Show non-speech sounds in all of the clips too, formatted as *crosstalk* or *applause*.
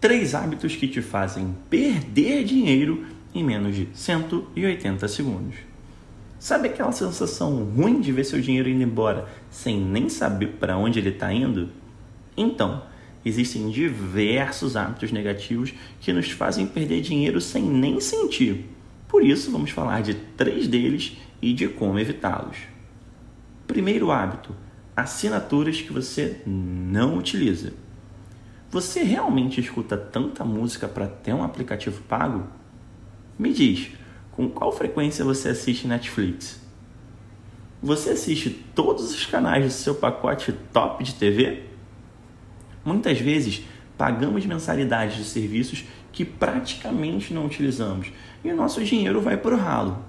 Três hábitos que te fazem perder dinheiro em menos de 180 segundos. Sabe aquela sensação ruim de ver seu dinheiro indo embora sem nem saber para onde ele está indo? Então, existem diversos hábitos negativos que nos fazem perder dinheiro sem nem sentir. Por isso, vamos falar de três deles e de como evitá-los. Primeiro hábito: assinaturas que você não utiliza. Você realmente escuta tanta música para ter um aplicativo pago? Me diz, com qual frequência você assiste Netflix? Você assiste todos os canais do seu pacote top de TV? Muitas vezes pagamos mensalidades de serviços que praticamente não utilizamos e o nosso dinheiro vai para o ralo.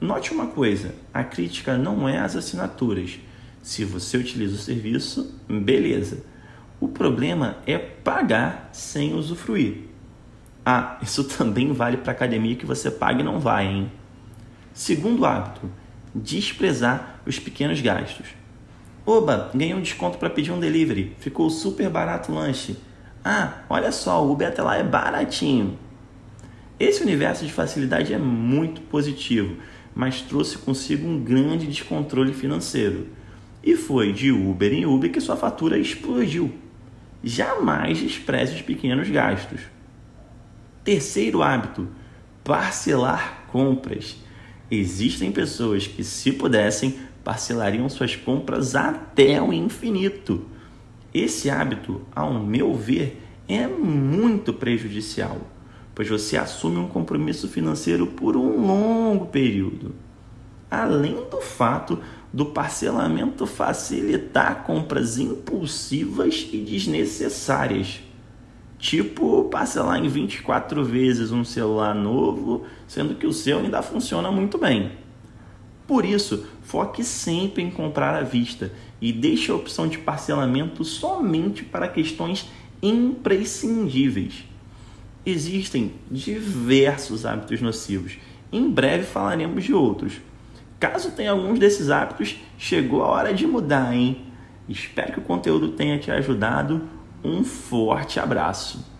Note uma coisa: a crítica não é às assinaturas. Se você utiliza o serviço, beleza. O problema é pagar sem usufruir. Ah, isso *laughs* também vale para academia que você paga e não vai, hein? Segundo hábito, desprezar os pequenos gastos. Oba, ganhei um desconto para pedir um delivery. Ficou super barato o lanche. Ah, olha só, o Uber até lá é baratinho. Esse universo de facilidade é muito positivo, mas trouxe consigo um grande descontrole financeiro. E foi de Uber em Uber que sua fatura explodiu. Jamais despreze os pequenos gastos. Terceiro hábito: parcelar compras. Existem pessoas que, se pudessem, parcelariam suas compras até o infinito. Esse hábito, ao meu ver, é muito prejudicial, pois você assume um compromisso financeiro por um longo período. Além do fato do parcelamento facilitar compras impulsivas e desnecessárias. Tipo, parcelar em 24 vezes um celular novo, sendo que o seu ainda funciona muito bem. Por isso, foque sempre em comprar à vista e deixe a opção de parcelamento somente para questões imprescindíveis. Existem diversos hábitos nocivos. Em breve falaremos de outros. Caso tenha alguns desses hábitos, chegou a hora de mudar, hein? Espero que o conteúdo tenha te ajudado. Um forte abraço.